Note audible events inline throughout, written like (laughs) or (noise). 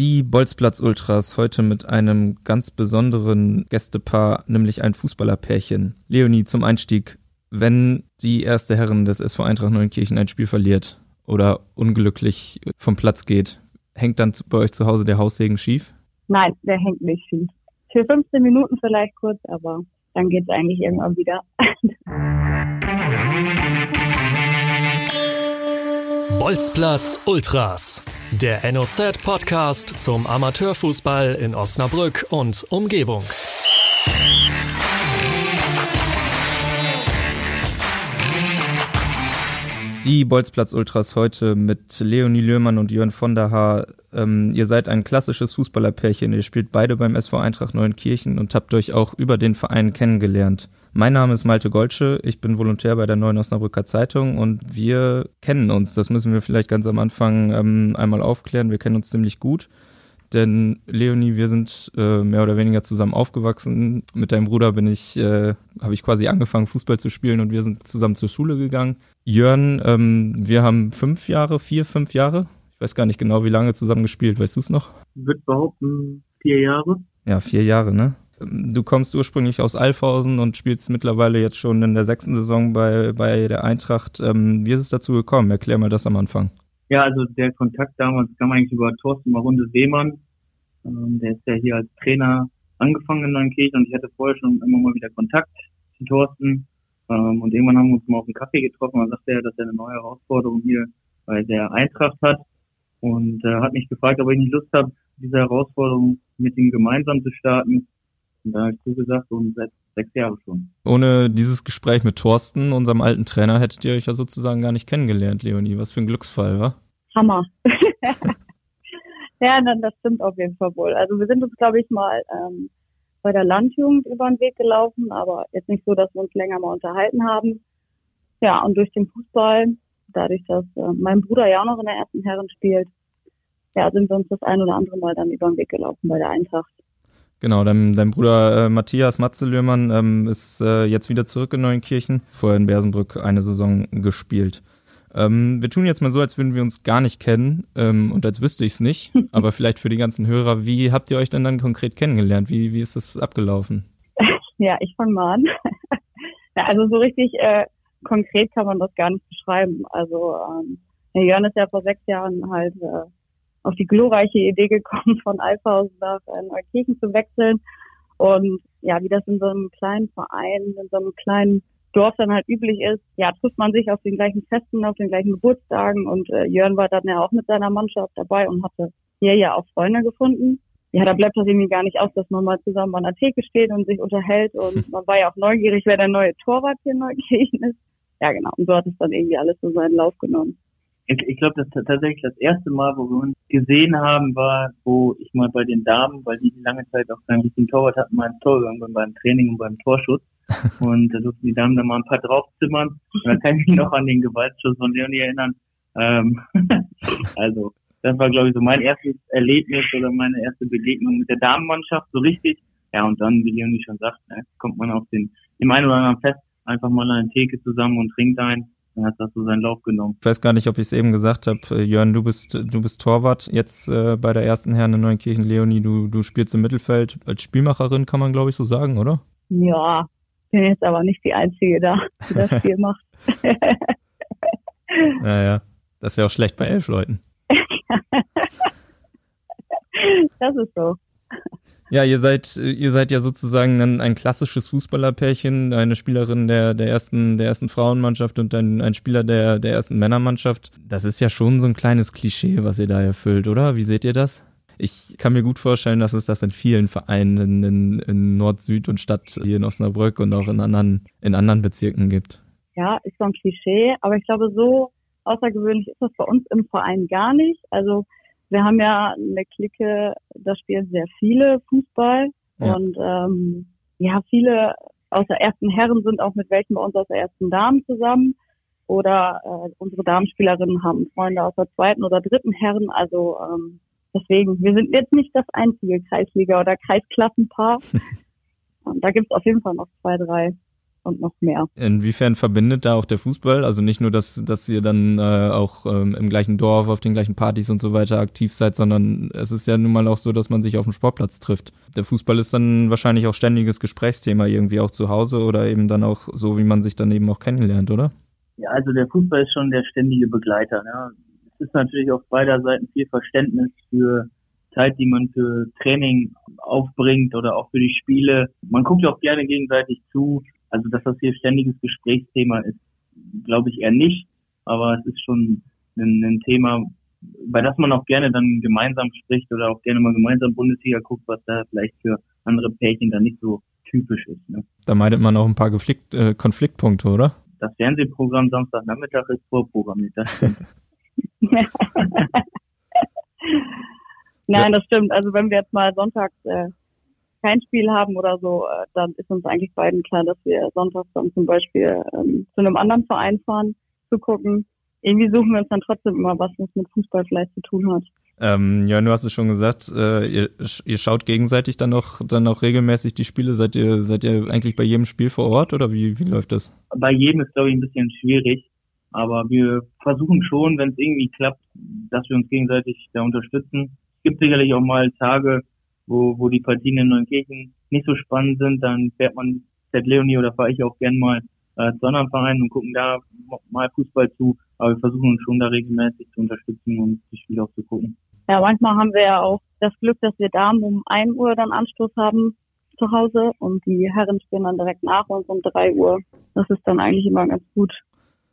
Die Bolzplatz Ultras heute mit einem ganz besonderen Gästepaar, nämlich ein Fußballerpärchen. Leonie, zum Einstieg, wenn die erste Herren des SV Eintracht Neunkirchen ein Spiel verliert oder unglücklich vom Platz geht, hängt dann bei euch zu Hause der Haussegen schief? Nein, der hängt nicht schief. Für 15 Minuten vielleicht kurz, aber dann geht es eigentlich irgendwann wieder. Bolzplatz Ultras, der NOZ-Podcast zum Amateurfußball in Osnabrück und Umgebung. Die Bolzplatz Ultras heute mit Leonie Löhmann und Jörn von der Haar. Ähm, ihr seid ein klassisches Fußballerpärchen. Ihr spielt beide beim SV Eintracht Neunkirchen und habt euch auch über den Verein kennengelernt. Mein Name ist Malte Golsche, ich bin Volontär bei der Neuen Osnabrücker Zeitung und wir kennen uns. Das müssen wir vielleicht ganz am Anfang ähm, einmal aufklären. Wir kennen uns ziemlich gut. Denn Leonie, wir sind äh, mehr oder weniger zusammen aufgewachsen. Mit deinem Bruder bin ich, äh, habe ich quasi angefangen, Fußball zu spielen und wir sind zusammen zur Schule gegangen. Jörn, ähm, wir haben fünf Jahre, vier, fünf Jahre. Ich weiß gar nicht genau, wie lange zusammen gespielt. Weißt du es noch? Ich würde behaupten, vier Jahre. Ja, vier Jahre, ne? Du kommst ursprünglich aus Alfhausen und spielst mittlerweile jetzt schon in der sechsten Saison bei, bei der Eintracht. Ähm, wie ist es dazu gekommen? Erklär mal das am Anfang. Ja, also der Kontakt damals kam eigentlich über Thorsten Marunde Seemann. Ähm, der ist ja hier als Trainer angefangen in Neunkirchen und ich hatte vorher schon immer mal wieder Kontakt zu Thorsten. Ähm, und irgendwann haben wir uns mal auf einen Kaffee getroffen. und sagte er, dass er eine neue Herausforderung hier bei der Eintracht hat und äh, hat mich gefragt, ob ich nicht Lust habe, diese Herausforderung mit ihm gemeinsam zu starten. Und da habe ich zugesagt und seit sechs Jahren schon. Ohne dieses Gespräch mit Thorsten, unserem alten Trainer, hättet ihr euch ja sozusagen gar nicht kennengelernt, Leonie. Was für ein Glücksfall, wa? Hammer. (laughs) ja, das stimmt auf jeden Fall wohl. Also wir sind uns, glaube ich, mal ähm, bei der Landjugend über den Weg gelaufen, aber jetzt nicht so, dass wir uns länger mal unterhalten haben. Ja, und durch den Fußball, dadurch, dass äh, mein Bruder ja auch noch in der ersten Herren spielt, ja, sind wir uns das ein oder andere Mal dann über den Weg gelaufen bei der Eintracht. Genau, dein, dein Bruder äh, Matthias Matzelöhrmann ähm, ist äh, jetzt wieder zurück in Neunkirchen, vorher in Bersenbrück eine Saison gespielt. Ähm, wir tun jetzt mal so, als würden wir uns gar nicht kennen ähm, und als wüsste ich es nicht, (laughs) aber vielleicht für die ganzen Hörer, wie habt ihr euch denn dann konkret kennengelernt? Wie, wie ist das abgelaufen? (laughs) Ja, ich fange mal an. ja, also so richtig äh, konkret kann man das gar nicht beschreiben. Also ähm, Jörn ist ja vor sechs Jahren halt äh, auf die glorreiche Idee gekommen, von Alphausen nach äh, Neukirchen zu wechseln. Und ja, wie das in so einem kleinen Verein, in so einem kleinen Dorf dann halt üblich ist, ja, trifft man sich auf den gleichen Festen, auf den gleichen Geburtstagen und äh, Jörn war dann ja auch mit seiner Mannschaft dabei und hatte hier ja auch Freunde gefunden. Ja, da bleibt das irgendwie gar nicht aus, dass man mal zusammen an der Theke steht und sich unterhält und (laughs) man war ja auch neugierig, wer der neue Torwart hier in Neukirchen (laughs) ist. Ja, genau. Und so hat es dann irgendwie alles so seinen Lauf genommen ich, ich glaube, das tatsächlich das erste Mal, wo wir uns gesehen haben, war, wo ich mal bei den Damen, weil die lange Zeit auch keinen richtigen Torwart hatten, mal ins Tor gegangen bin beim Training und beim Torschuss. (laughs) Und da durften die Damen dann mal ein paar draufzimmern. Und dann kann ich mich noch an den Gewaltschuss von Leonie erinnern. Ähm, (laughs) also, das war, glaube ich, so mein erstes Erlebnis oder meine erste Begegnung mit der Damenmannschaft, so richtig. Ja, und dann, wie Leonie schon sagt, ne, kommt man auf den, im einen oder anderen Fest einfach mal an eine Theke zusammen und trinkt ein dann hat das so seinen Lauf genommen. Ich weiß gar nicht, ob ich es eben gesagt habe. Äh, Jörn, du bist, du bist Torwart jetzt äh, bei der ersten Herren in Neunkirchen. Leonie, du, du spielst im Mittelfeld als Spielmacherin, kann man glaube ich so sagen, oder? Ja, bin jetzt aber nicht die Einzige da, die das Spiel (laughs) macht. naja, das wäre auch schlecht bei elf Leuten. (laughs) das ist so. Ja, ihr seid, ihr seid ja sozusagen ein, ein klassisches Fußballerpärchen, eine Spielerin der, der ersten, der ersten Frauenmannschaft und ein, ein Spieler der, der ersten Männermannschaft. Das ist ja schon so ein kleines Klischee, was ihr da erfüllt, oder? Wie seht ihr das? Ich kann mir gut vorstellen, dass es das in vielen Vereinen in, in Nord, Süd und Stadt hier in Osnabrück und auch in anderen, in anderen Bezirken gibt. Ja, ist so ein Klischee, aber ich glaube, so außergewöhnlich ist das bei uns im Verein gar nicht. Also wir haben ja eine Clique, da spielen sehr viele Fußball ja. und ähm, ja, viele aus der ersten Herren sind auch mit welchen bei uns aus der ersten Damen zusammen oder äh, unsere Damenspielerinnen haben Freunde aus der zweiten oder dritten Herren. Also ähm, deswegen, wir sind jetzt nicht das einzige Kreisliga- oder Kreisklassenpaar. (laughs) da gibt es auf jeden Fall noch zwei, drei. Und noch mehr. Inwiefern verbindet da auch der Fußball? Also nicht nur, dass, dass ihr dann äh, auch ähm, im gleichen Dorf, auf den gleichen Partys und so weiter aktiv seid, sondern es ist ja nun mal auch so, dass man sich auf dem Sportplatz trifft. Der Fußball ist dann wahrscheinlich auch ständiges Gesprächsthema irgendwie auch zu Hause oder eben dann auch so, wie man sich dann eben auch kennenlernt, oder? Ja, also der Fußball ist schon der ständige Begleiter. Ne? Es ist natürlich auf beider Seiten viel Verständnis für Zeit, die man für Training aufbringt oder auch für die Spiele. Man guckt ja auch gerne gegenseitig zu. Also, dass das hier ständiges Gesprächsthema ist, glaube ich eher nicht. Aber es ist schon ein, ein Thema, bei das man auch gerne dann gemeinsam spricht oder auch gerne mal gemeinsam Bundesliga guckt, was da vielleicht für andere Pärchen dann nicht so typisch ist. Ne? Da meidet man auch ein paar Konflikt, äh, Konfliktpunkte, oder? Das Fernsehprogramm Samstagnachmittag ist vorprogrammiert. Das (laughs) (laughs) Nein, das stimmt. Also wenn wir jetzt mal sonntags äh, kein Spiel haben oder so, äh, dann ist uns eigentlich beiden klar, dass wir sonntags dann zum Beispiel ähm, zu einem anderen Verein fahren, zu gucken. Irgendwie suchen wir uns dann trotzdem immer was, was mit Fußball vielleicht zu tun hat. Ähm, ja, du hast es schon gesagt, äh, ihr, ihr schaut gegenseitig dann noch dann auch regelmäßig die Spiele. Seid ihr seid ihr eigentlich bei jedem Spiel vor Ort oder wie wie läuft das? Bei jedem ist glaube ich ein bisschen schwierig, aber wir versuchen schon, wenn es irgendwie klappt, dass wir uns gegenseitig da unterstützen gibt sicherlich auch mal Tage, wo, wo die Partien in Neunkirchen nicht so spannend sind. Dann fährt man, fährt Leonie oder fahre ich auch gern mal äh, zu anderen Vereinen und gucken da mal Fußball zu. Aber wir versuchen uns schon da regelmäßig zu unterstützen und die Spiele auch zu gucken. Ja, manchmal haben wir ja auch das Glück, dass wir da um ein Uhr dann Anstoß haben zu Hause und die Herren spielen dann direkt nach uns um drei Uhr. Das ist dann eigentlich immer ganz gut.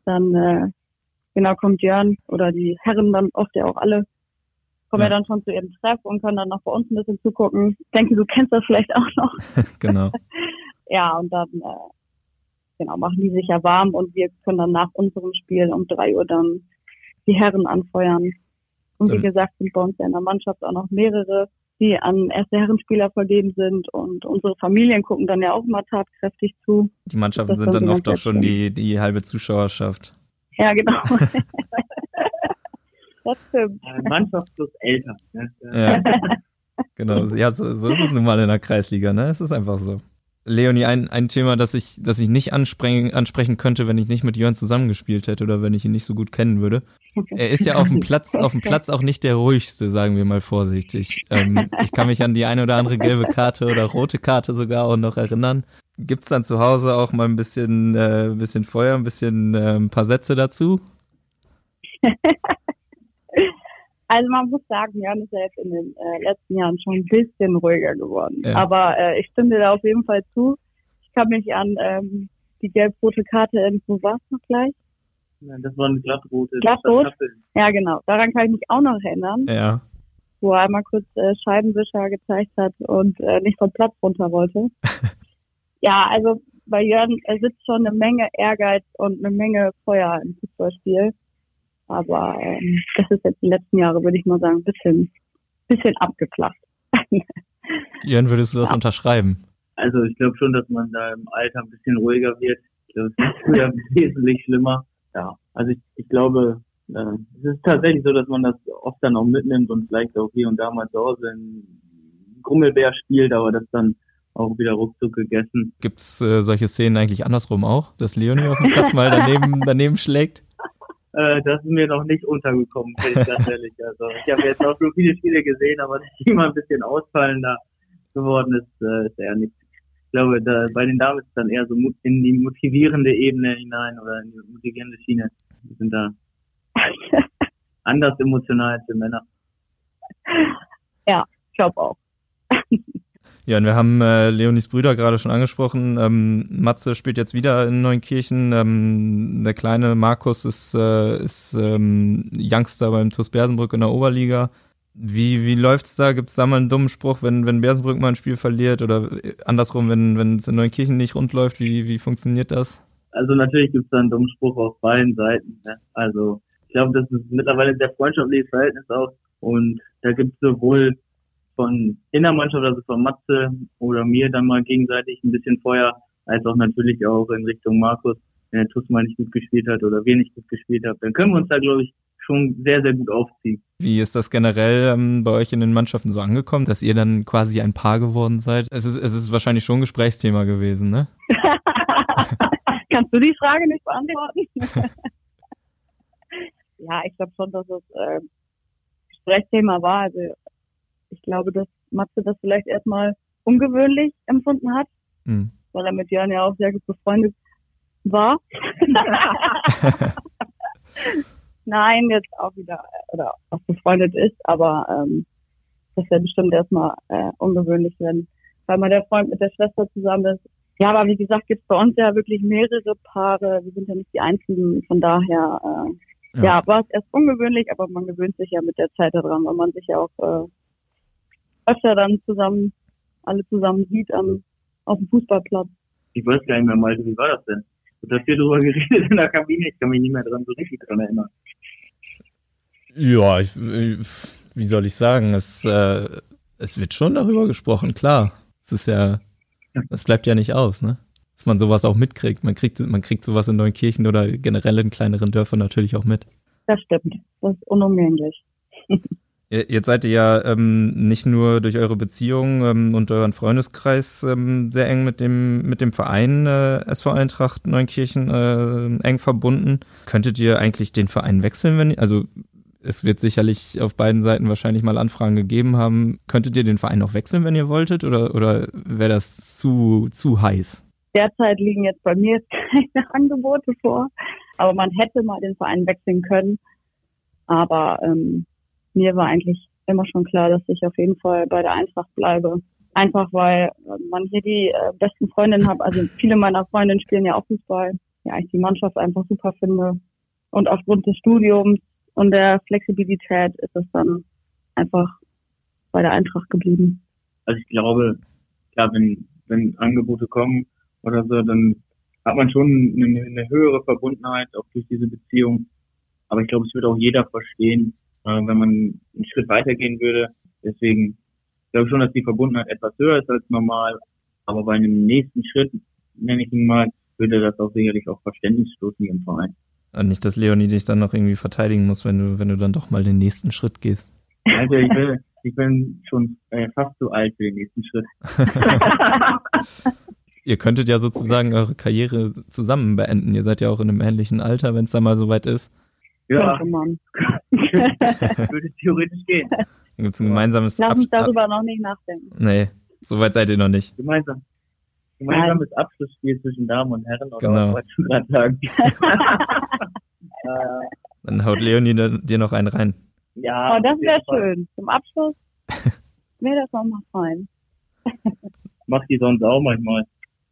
Dann äh, genau kommt Jörn oder die Herren dann oft ja auch alle kommen ja. ja dann schon zu ihrem Treff und können dann noch bei uns ein bisschen zugucken. Ich denke, du kennst das vielleicht auch noch. (laughs) genau. (laughs) ja, und dann äh, genau, machen die sich ja warm und wir können dann nach unserem Spiel um drei Uhr dann die Herren anfeuern. Und wie gesagt, sind bei uns ja in der Mannschaft auch noch mehrere, die an erste Herrenspieler vergeben sind und unsere Familien gucken dann ja auch mal tatkräftig zu. Die Mannschaften sind dann oft auch schon die, die halbe Zuschauerschaft. Ja, genau. (laughs) das stimmt. Mannschaft plus Eltern. Ne? Ja. genau, ja, so, so ist es nun mal in der Kreisliga, ne? Es ist einfach so. Leonie, ein, ein Thema, das ich, das ich nicht ansprechen, ansprechen könnte, wenn ich nicht mit Jörn zusammengespielt hätte oder wenn ich ihn nicht so gut kennen würde. Er ist ja auf dem Platz, auf dem Platz auch nicht der ruhigste, sagen wir mal vorsichtig. Ähm, ich kann mich an die eine oder andere gelbe Karte oder rote Karte sogar auch noch erinnern. Gibt's dann zu Hause auch mal ein bisschen, äh, bisschen Feuer, ein bisschen, äh, ein paar Sätze dazu? (laughs) Also man muss sagen, Jan ist ja jetzt in den äh, letzten Jahren schon ein bisschen ruhiger geworden. Ja. Aber äh, ich stimme dir da auf jeden Fall zu. Ich kann mich an ähm, die gelb-rote Karte in, wo war es noch gleich? Ja, das war eine glattrote. Glattrot? Ja, genau. Daran kann ich mich auch noch erinnern. Ja. Wo er einmal kurz äh, Scheibenwischer gezeigt hat und äh, nicht vom Platz runter wollte. (laughs) ja, also bei Jörn er sitzt schon eine Menge Ehrgeiz und eine Menge Feuer im Fußballspiel. Aber ähm, das ist jetzt die letzten Jahre, würde ich mal sagen, ein bisschen, bisschen abgeflacht. (laughs) Jörn, würdest du das ja. unterschreiben? Also ich glaube schon, dass man da im Alter ein bisschen ruhiger wird. Ich glaube, es ist früher (laughs) wesentlich schlimmer. Ja, also ich, ich glaube, äh, es ist tatsächlich so, dass man das oft dann auch mitnimmt und vielleicht auch hier und da mal zu Hause in Grummelbär spielt, aber das dann auch wieder ruckzuck gegessen. Gibt's äh, solche Szenen eigentlich andersrum auch, dass Leonie auf dem Platz mal daneben, (laughs) daneben schlägt? Äh, das ist mir noch nicht untergekommen, bin ich ganz (laughs) ehrlich. Also ich habe jetzt auch so viele Spiele gesehen, aber (laughs) dass die immer ein bisschen ausfallender geworden ist, äh, ist eher nicht. Ich glaube, da, bei den Damen ist es dann eher so in die motivierende Ebene hinein oder in die motivierende Schiene. Die sind da (laughs) anders emotional als die Männer. Ja, ich glaube auch. Ja, und wir haben äh, Leonis Brüder gerade schon angesprochen. Ähm, Matze spielt jetzt wieder in Neunkirchen. Ähm, der kleine Markus ist, äh, ist ähm, Youngster beim TuS Bersenbrück in der Oberliga. Wie, wie läuft's da? Gibt's da mal einen dummen Spruch, wenn, wenn Bersenbrück mal ein Spiel verliert oder andersrum, wenn es in Neunkirchen nicht rund läuft? Wie, wie funktioniert das? Also natürlich gibt's da einen dummen Spruch auf beiden Seiten. Ne? Also ich glaube, das ist mittlerweile ein sehr freundschaftliches Verhältnis auch. Und da gibt's sowohl von Innermannschaft, also von Matze oder mir dann mal gegenseitig ein bisschen Feuer, als auch natürlich auch in Richtung Markus, wenn der TUS mal nicht gut gespielt hat oder wir nicht gut gespielt haben, dann können wir uns da, glaube ich, schon sehr, sehr gut aufziehen. Wie ist das generell ähm, bei euch in den Mannschaften so angekommen, dass ihr dann quasi ein Paar geworden seid? Es ist, es ist wahrscheinlich schon ein Gesprächsthema gewesen, ne? (laughs) Kannst du die Frage nicht beantworten? (laughs) ja, ich glaube schon, dass es äh, Gesprächsthema war. Also ich glaube, dass Matze das vielleicht erstmal ungewöhnlich empfunden hat, mhm. weil er mit Jörn ja auch sehr gut befreundet war. (laughs) (laughs) Nein, jetzt auch wieder oder auch befreundet ist, aber ähm, das wäre bestimmt erstmal äh, ungewöhnlich, wenn weil mal der Freund mit der Schwester zusammen ist. Ja, aber wie gesagt, gibt es bei uns ja wirklich mehrere Paare. Wir sind ja nicht die einzigen. Von daher, äh, ja. ja, war es erst ungewöhnlich, aber man gewöhnt sich ja mit der Zeit daran, weil man sich ja auch äh, öfter dann zusammen, alle zusammen sieht am, auf dem Fußballplatz. Ich weiß gar nicht mehr, Malte, wie war das denn? Du hast hier drüber (laughs) geredet in der Kabine, ich kann mich nicht mehr dran so richtig dran erinnern. Ja, ich, wie soll ich sagen, es, äh, es wird schon darüber gesprochen, klar. Es ist ja, es bleibt ja nicht aus, ne? Dass man sowas auch mitkriegt. Man kriegt, man kriegt sowas in Neunkirchen oder generell in kleineren Dörfern natürlich auch mit. Das stimmt. Das ist unumgänglich. (laughs) Jetzt seid ihr ja ähm, nicht nur durch eure Beziehung ähm, und euren Freundeskreis ähm, sehr eng mit dem mit dem Verein äh, SV Eintracht Neunkirchen äh, eng verbunden. Könntet ihr eigentlich den Verein wechseln, wenn also es wird sicherlich auf beiden Seiten wahrscheinlich mal Anfragen gegeben haben. Könntet ihr den Verein noch wechseln, wenn ihr wolltet, oder oder wäre das zu zu heiß? Derzeit liegen jetzt bei mir (laughs) keine Angebote vor, aber man hätte mal den Verein wechseln können. Aber ähm, mir war eigentlich immer schon klar, dass ich auf jeden Fall bei der Eintracht bleibe. Einfach weil man hier die äh, besten Freundinnen hat. Also viele meiner Freundinnen spielen ja auch Fußball. Ja, ich die Mannschaft einfach super finde. Und aufgrund des Studiums und der Flexibilität ist es dann einfach bei der Eintracht geblieben. Also ich glaube, klar, wenn, wenn Angebote kommen oder so, dann hat man schon eine, eine höhere Verbundenheit auch durch diese Beziehung. Aber ich glaube, es wird auch jeder verstehen, wenn man einen Schritt weitergehen würde. Deswegen glaube ich schon, dass die Verbundenheit etwas höher ist als normal. Aber bei einem nächsten Schritt, nenne ich ihn mal, würde das auch sicherlich auch Verständnis stoßen im Verein. Und nicht, dass Leonie dich dann noch irgendwie verteidigen muss, wenn du, wenn du dann doch mal den nächsten Schritt gehst. Also ich bin, ich bin schon äh, fast zu alt für den nächsten Schritt. (laughs) (laughs) Ihr könntet ja sozusagen eure Karriere zusammen beenden. Ihr seid ja auch in einem ähnlichen Alter, wenn es da mal soweit ist. Ja, (laughs) würde theoretisch gehen. Dann gibt es ein gemeinsames Lass uns darüber noch nicht nachdenken. Nee, soweit seid ihr noch nicht. Gemeinsam. Gemeinsames Nein. Abschlussspiel zwischen Damen und Herren oder genau. was du gerade sagen. (laughs) Dann haut Leonie dir noch einen rein. Ja. Oh, das wäre schön. Zum Abschluss (laughs) wäre das auch mal fein. Macht die sonst auch manchmal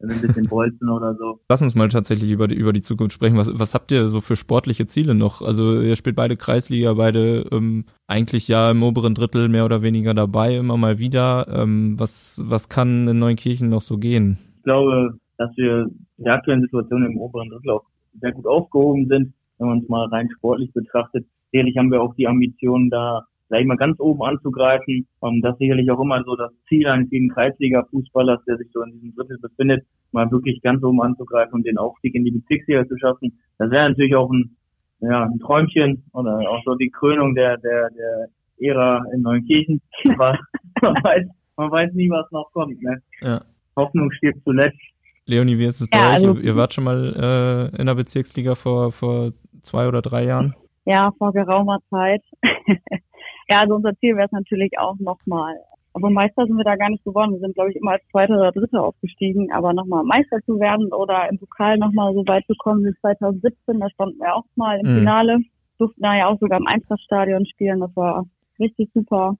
ein bisschen bolzen oder so. Lass uns mal tatsächlich über die, über die Zukunft sprechen. Was, was habt ihr so für sportliche Ziele noch? Also ihr spielt beide Kreisliga, beide ähm, eigentlich ja im oberen Drittel mehr oder weniger dabei, immer mal wieder. Ähm, was, was kann in Neunkirchen noch so gehen? Ich glaube, dass wir in der aktuellen Situation im oberen Drittel auch sehr gut aufgehoben sind, wenn man es mal rein sportlich betrachtet. Sicherlich haben wir auch die Ambition, da sag ich mal, ganz oben anzugreifen. Und das ist sicherlich auch immer so das Ziel eines jeden Kreisliga-Fußballers, der sich so in diesem Drittel befindet, mal wirklich ganz oben anzugreifen und den Aufstieg in die Bezirksliga zu schaffen. Das wäre natürlich auch ein, ja, ein Träumchen oder auch so die Krönung der, der, der Ära in Neunkirchen. Aber (laughs) man weiß, man weiß nie, was noch kommt. Ne? Ja. Hoffnung stirbt zuletzt. Leonie, wie ist es bei ja, euch? Also, ihr wart schon mal äh, in der Bezirksliga vor, vor zwei oder drei Jahren? Ja, vor geraumer Zeit. (laughs) Ja, also unser Ziel wäre es natürlich auch nochmal. Aber Meister sind wir da gar nicht geworden. Wir sind, glaube ich, immer als Zweiter oder Dritter aufgestiegen. Aber nochmal Meister zu werden oder im Pokal nochmal so weit zu kommen wie 2017, da standen wir auch mal im mhm. Finale. Durften da ja auch sogar im Eintrachtstadion spielen. Das war richtig super.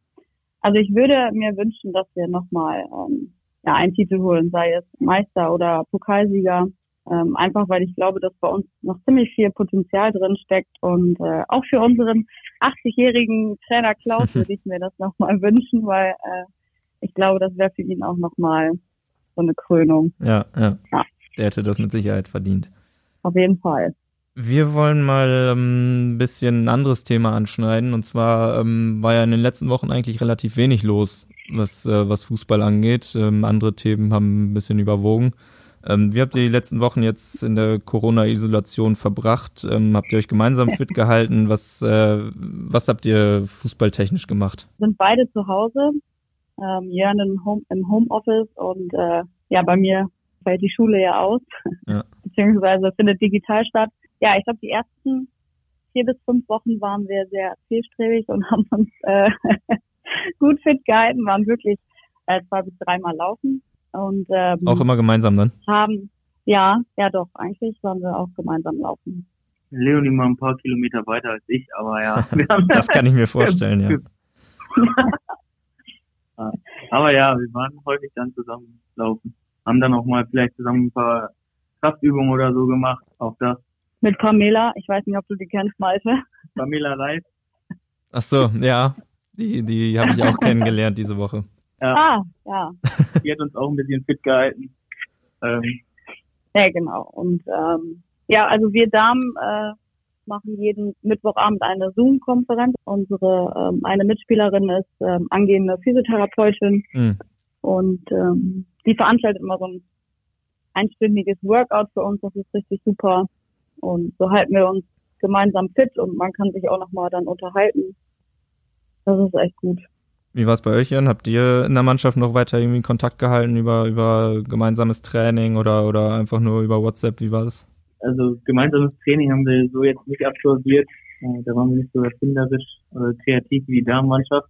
Also ich würde mir wünschen, dass wir nochmal ähm, ja, einen Titel holen, sei es Meister oder Pokalsieger. Ähm, einfach weil ich glaube, dass bei uns noch ziemlich viel Potenzial drin steckt und äh, auch für unseren 80-jährigen Trainer Klaus (laughs) würde ich mir das nochmal wünschen, weil äh, ich glaube, das wäre für ihn auch nochmal so eine Krönung. Ja, ja, ja. Der hätte das mit Sicherheit verdient. Auf jeden Fall. Wir wollen mal ähm, ein bisschen ein anderes Thema anschneiden. Und zwar ähm, war ja in den letzten Wochen eigentlich relativ wenig los, was, äh, was Fußball angeht. Ähm, andere Themen haben ein bisschen überwogen. Ähm, wie habt ihr die letzten Wochen jetzt in der Corona-Isolation verbracht? Ähm, habt ihr euch gemeinsam fit gehalten? Was, äh, was habt ihr fußballtechnisch gemacht? Sind beide zu Hause. Ähm, Jörn im, Home, im Homeoffice und äh, ja, bei mir fällt die Schule ja aus. Ja. (laughs) beziehungsweise findet digital statt. Ja, ich glaube, die ersten vier bis fünf Wochen waren wir sehr zielstrebig und (laughs) haben uns äh, (laughs) gut fit gehalten, waren wirklich äh, zwei bis dreimal laufen und ähm, auch immer gemeinsam dann. Haben ja, ja doch, eigentlich waren wir auch gemeinsam laufen. Leonie mal ein paar Kilometer weiter als ich, aber ja. (laughs) das kann ich mir vorstellen, (laughs) ja. aber ja, wir waren häufig dann zusammen laufen. Haben dann auch mal vielleicht zusammen ein paar Kraftübungen oder so gemacht, auch das. Mit Pamela, ich weiß nicht, ob du die kennst, Malte. Pamela Reis. Ach so, ja, die, die habe ich auch kennengelernt diese Woche. Ja. Ah, ja. (laughs) Die hat uns auch ein bisschen fit gehalten. Ähm. Ja, genau. Und ähm, ja, also wir Damen äh, machen jeden Mittwochabend eine Zoom-Konferenz. Unsere ähm, eine Mitspielerin ist ähm, angehende Physiotherapeutin mhm. und ähm, die veranstaltet immer so ein einstündiges Workout für uns. Das ist richtig super. Und so halten wir uns gemeinsam fit und man kann sich auch nochmal dann unterhalten. Das ist echt gut. Wie war es bei euch, Jan? Habt ihr in der Mannschaft noch weiter irgendwie Kontakt gehalten über, über gemeinsames Training oder, oder einfach nur über WhatsApp? Wie war es? Also gemeinsames Training haben wir so jetzt nicht absolviert. Äh, da waren wir nicht so erfinderisch oder kreativ wie die Damenmannschaft.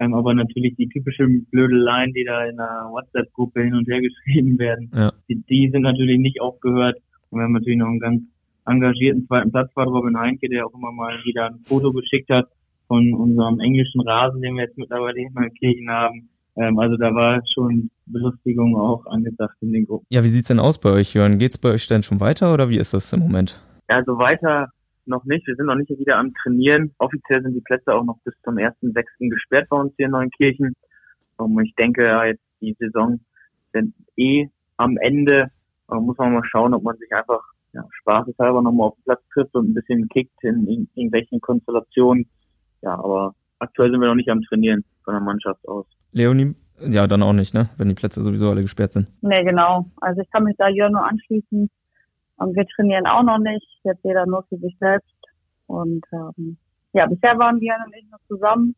Ähm, aber natürlich die typischen Blödeleien, die da in der WhatsApp-Gruppe hin und her (laughs) geschrieben werden, ja. die, die, sind natürlich nicht aufgehört. Und wir haben natürlich noch einen ganz engagierten zweiten Platzfahrer, Robin Heinke, der auch immer mal wieder ein Foto geschickt hat von unserem englischen Rasen, den wir jetzt mittlerweile in Kirchen haben. Ähm, also da war schon Belustigung auch angesagt in den Gruppen. Ja, wie sieht's denn aus bei euch, Jörn? Geht's bei euch denn schon weiter oder wie ist das im Moment? Ja, also weiter noch nicht. Wir sind noch nicht wieder am Trainieren. Offiziell sind die Plätze auch noch bis zum 1.6. gesperrt bei uns hier in Neunkirchen. Und ich denke, ja, jetzt die Saison sind eh am Ende. Da muss man mal schauen, ob man sich einfach ja, spaßeshalber nochmal auf den Platz trifft und ein bisschen kickt in, in irgendwelchen Konstellationen. Ja, aber aktuell sind wir noch nicht am Trainieren von der Mannschaft aus. Leonie, ja, dann auch nicht, ne? Wenn die Plätze sowieso alle gesperrt sind. Nee, genau. Also ich kann mich da Jörn nur anschließen. Und wir trainieren auch noch nicht. Jetzt jeder nur für sich selbst. Und ähm, ja, bisher waren wir und ich noch zusammen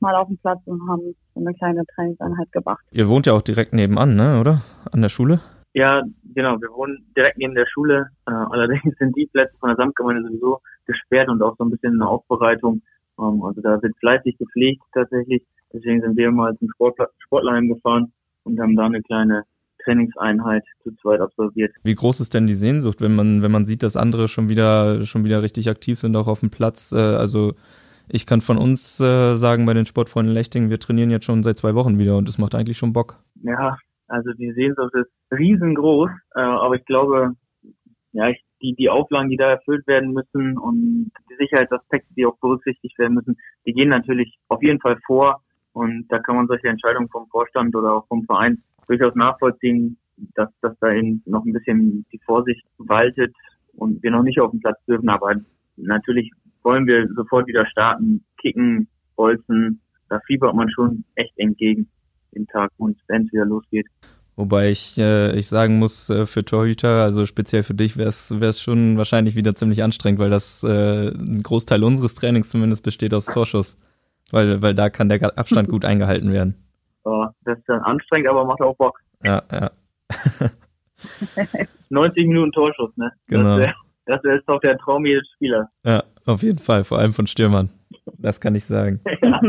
mal auf dem Platz und haben so eine kleine Trainingseinheit gemacht. Ihr wohnt ja auch direkt nebenan, ne, oder? An der Schule? Ja, genau. Wir wohnen direkt neben der Schule. Äh, allerdings sind die Plätze von der Samtgemeinde sowieso gesperrt und auch so ein bisschen eine Aufbereitung. Ähm, also da wird fleißig gepflegt tatsächlich. Deswegen sind wir mal zum Sportler Sportlerheim gefahren und haben da eine kleine Trainingseinheit zu zweit absolviert. Wie groß ist denn die Sehnsucht, wenn man, wenn man sieht, dass andere schon wieder, schon wieder richtig aktiv sind, auch auf dem Platz? Äh, also ich kann von uns äh, sagen, bei den Sportfreunden Lechting, wir trainieren jetzt schon seit zwei Wochen wieder und es macht eigentlich schon Bock. Ja, also die Sehnsucht ist riesengroß, äh, aber ich glaube, ja, ich, die, die Auflagen, die da erfüllt werden müssen und die Sicherheitsaspekte, die auch berücksichtigt werden müssen, die gehen natürlich auf jeden Fall vor. Und da kann man solche Entscheidungen vom Vorstand oder auch vom Verein durchaus nachvollziehen, dass, dass da eben noch ein bisschen die Vorsicht waltet und wir noch nicht auf den Platz dürfen. Aber natürlich wollen wir sofort wieder starten, kicken, bolzen. Da fiebert man schon echt entgegen den Tag, und wenn es wieder losgeht. Wobei ich, äh, ich sagen muss, äh, für Torhüter, also speziell für dich, wäre es schon wahrscheinlich wieder ziemlich anstrengend, weil das äh, ein Großteil unseres Trainings zumindest besteht aus Torschuss. Weil, weil da kann der Abstand gut eingehalten werden. Oh, das ist dann anstrengend, aber macht auch Bock. Ja, ja. (laughs) (laughs) 90 Minuten Torschuss, ne? Genau. Das, wär, ist doch der Traum jedes Spielers. Ja, auf jeden Fall, vor allem von Stürmern. Das kann ich sagen. (laughs) Ja.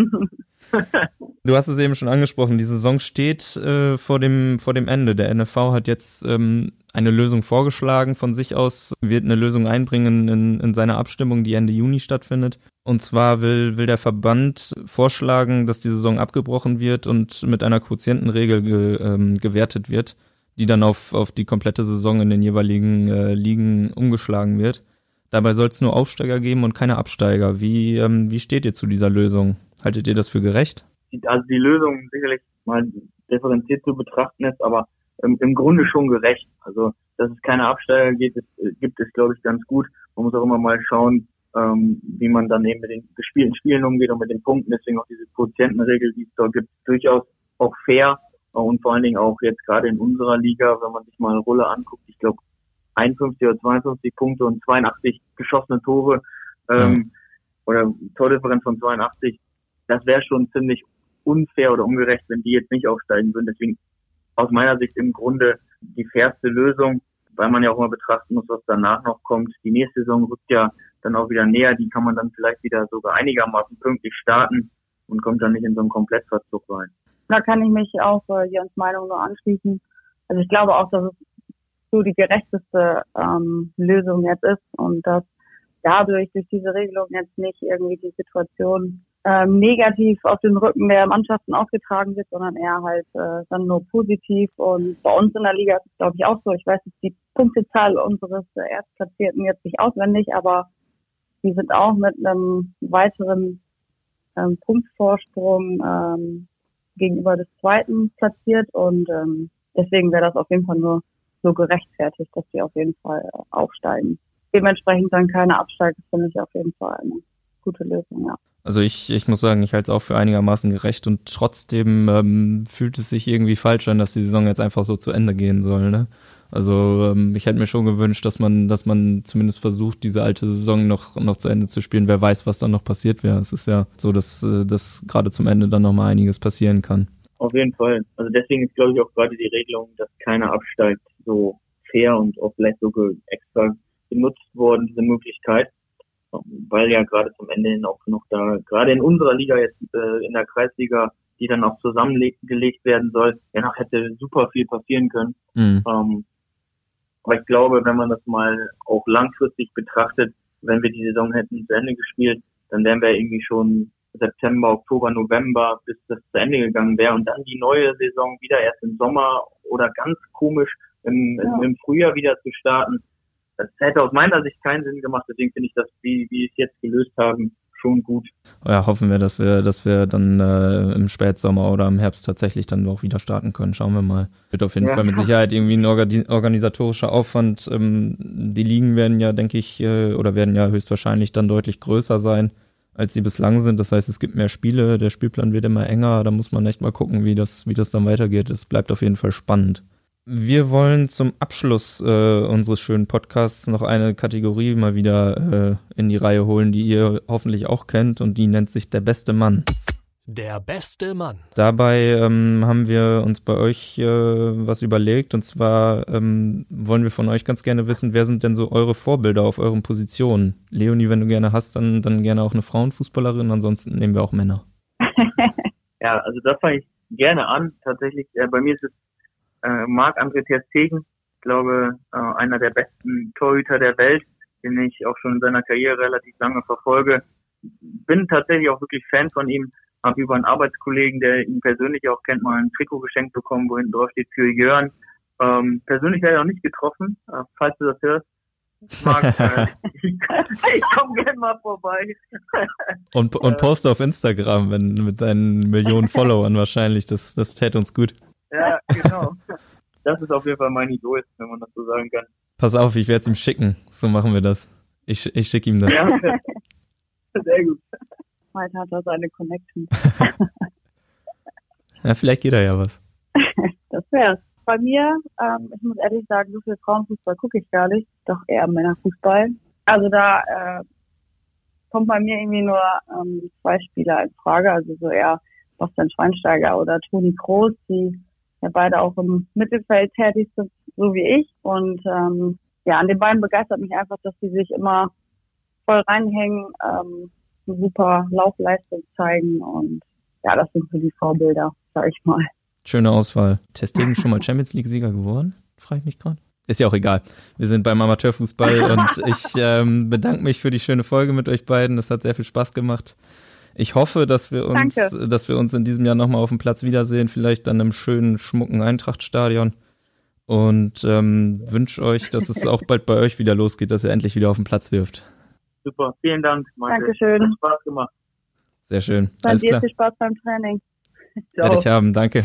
Du hast es eben schon angesprochen, die Saison steht äh, vor, dem, vor dem Ende. Der NFV hat jetzt ähm, eine Lösung vorgeschlagen von sich aus, wird eine Lösung einbringen in, in seine Abstimmung, die Ende Juni stattfindet. Und zwar will, will der Verband vorschlagen, dass die Saison abgebrochen wird und mit einer Quotientenregel ge, ähm, gewertet wird, die dann auf, auf die komplette Saison in den jeweiligen äh, Ligen umgeschlagen wird. Dabei soll es nur Aufsteiger geben und keine Absteiger. Wie, ähm, wie steht ihr zu dieser Lösung? Haltet ihr das für gerecht? Also die Lösung sicherlich mal differenziert zu betrachten ist, aber im, im Grunde schon gerecht. Also dass es keine Absteiger gibt, ist, gibt es, glaube ich, ganz gut. Man muss auch immer mal schauen, ähm, wie man dann eben mit den gespielten Spielen umgeht und mit den Punkten. Deswegen auch diese Quotientenregel, die es da gibt, durchaus auch fair und vor allen Dingen auch jetzt gerade in unserer Liga, wenn man sich mal eine Rolle anguckt, ich glaube 51 oder 52 Punkte und 82 geschossene Tore ähm, mhm. oder Tordifferenz von 82, das wäre schon ziemlich unfair oder ungerecht, wenn die jetzt nicht aufsteigen würden. Deswegen aus meiner Sicht im Grunde die fairste Lösung. weil man ja auch immer betrachten muss, was danach noch kommt. Die nächste Saison rückt ja dann auch wieder näher, die kann man dann vielleicht wieder sogar einigermaßen pünktlich starten und kommt dann nicht in so einen Komplettverzug rein. Da kann ich mich auch äh, Jörns Meinung nur anschließen. Also ich glaube auch, dass es so die gerechteste ähm, Lösung jetzt ist und dass dadurch durch diese Regelung jetzt nicht irgendwie die Situation ähm, negativ auf den Rücken der Mannschaften ausgetragen wird, sondern eher halt äh, dann nur positiv. Und bei uns in der Liga ist es, glaube ich, auch so. Ich weiß jetzt die Punktezahl unseres äh, Erstplatzierten jetzt nicht auswendig, aber die sind auch mit einem weiteren ähm, Punktvorsprung ähm, gegenüber des zweiten platziert und ähm, deswegen wäre das auf jeden Fall nur so gerechtfertigt, dass sie auf jeden Fall aufsteigen. Dementsprechend dann keine Absteige, finde ich auf jeden Fall eine gute Lösung, ja. Also ich, ich muss sagen, ich halte es auch für einigermaßen gerecht und trotzdem ähm, fühlt es sich irgendwie falsch an, dass die Saison jetzt einfach so zu Ende gehen soll. Ne? Also ähm, ich hätte mir schon gewünscht, dass man, dass man zumindest versucht, diese alte Saison noch, noch zu Ende zu spielen. Wer weiß, was dann noch passiert wäre. Es ist ja so, dass, äh, dass gerade zum Ende dann noch mal einiges passieren kann. Auf jeden Fall. Also deswegen ist, glaube ich, auch gerade die Regelung, dass keiner absteigt, so fair und auch vielleicht sogar extra genutzt worden, diese Möglichkeit weil ja gerade zum Ende hin auch noch da, gerade in unserer Liga jetzt, äh, in der Kreisliga, die dann auch zusammengelegt werden soll, ja noch hätte super viel passieren können. Mhm. Ähm, aber ich glaube, wenn man das mal auch langfristig betrachtet, wenn wir die Saison hätten zu Ende gespielt, dann wären wir irgendwie schon September, Oktober, November, bis das zu Ende gegangen wäre und dann die neue Saison wieder erst im Sommer oder ganz komisch im, ja. im Frühjahr wieder zu starten das hätte aus meiner Sicht keinen Sinn gemacht. Deswegen finde ich das, wie, wie es jetzt gelöst haben, schon gut. Ja, hoffen wir, dass wir, dass wir dann äh, im Spätsommer oder im Herbst tatsächlich dann auch wieder starten können. Schauen wir mal. Wird auf jeden ja. Fall mit Sicherheit irgendwie ein organisatorischer Aufwand. Ähm, die Ligen werden ja, denke ich, äh, oder werden ja höchstwahrscheinlich dann deutlich größer sein, als sie bislang sind. Das heißt, es gibt mehr Spiele, der Spielplan wird immer enger. Da muss man echt mal gucken, wie das, wie das dann weitergeht. Es bleibt auf jeden Fall spannend. Wir wollen zum Abschluss äh, unseres schönen Podcasts noch eine Kategorie mal wieder äh, in die Reihe holen, die ihr hoffentlich auch kennt und die nennt sich der beste Mann. Der beste Mann. Dabei ähm, haben wir uns bei euch äh, was überlegt und zwar ähm, wollen wir von euch ganz gerne wissen, wer sind denn so eure Vorbilder auf euren Positionen? Leonie, wenn du gerne hast, dann, dann gerne auch eine Frauenfußballerin, ansonsten nehmen wir auch Männer. (laughs) ja, also das fange ich gerne an. Tatsächlich, äh, bei mir ist es äh, Marc-André Ter Stegen, ich glaube, äh, einer der besten Torhüter der Welt, den ich auch schon in seiner Karriere relativ lange verfolge. Bin tatsächlich auch wirklich Fan von ihm. Habe über einen Arbeitskollegen, der ihn persönlich auch kennt, mal ein Trikot geschenkt bekommen, wo hinten drauf steht für Jörn. Ähm, persönlich leider noch nicht getroffen, äh, falls du das hörst. Marc, (laughs) äh, ich, ich komme gerne mal vorbei. und, und poste auf Instagram wenn, mit deinen Millionen Followern wahrscheinlich. Das, das täte uns gut. Ja, genau. Das ist auf jeden Fall mein Idol, wenn man das so sagen kann. Pass auf, ich werde es ihm schicken. So machen wir das. Ich, ich schicke ihm das. Ja, sehr gut. Heute hat er seine Connection. (laughs) ja, vielleicht geht er ja was. (laughs) das wär's. Bei mir, ähm, ich muss ehrlich sagen, so viel Frauenfußball gucke ich gar nicht, doch eher Männerfußball. Also da äh, kommt bei mir irgendwie nur ähm, zwei Spieler in Frage, also so eher Bastian Schweinsteiger oder Toni Kroos, die ja beide auch im Mittelfeld tätig sind, so wie ich. Und ähm, ja, an den beiden begeistert mich einfach, dass sie sich immer voll reinhängen, ähm, eine super Laufleistung zeigen und ja, das sind so die Vorbilder, sag ich mal. Schöne Auswahl. Testegen schon mal Champions League-Sieger geworden? Frage ich mich gerade. Ist ja auch egal. Wir sind beim Amateurfußball und (laughs) ich ähm, bedanke mich für die schöne Folge mit euch beiden. Das hat sehr viel Spaß gemacht. Ich hoffe, dass wir uns, Danke. dass wir uns in diesem Jahr nochmal auf dem Platz wiedersehen, vielleicht dann im schönen, schmucken Eintrachtstadion. Und ähm, wünsche euch, dass es auch bald bei euch wieder losgeht, dass ihr endlich wieder auf dem Platz dürft. Super, vielen Dank. Malte. Dankeschön. Hat Spaß gemacht. Sehr schön. Bei Alles dir klar. viel Spaß beim Training. Ciao. Werde ich haben, danke.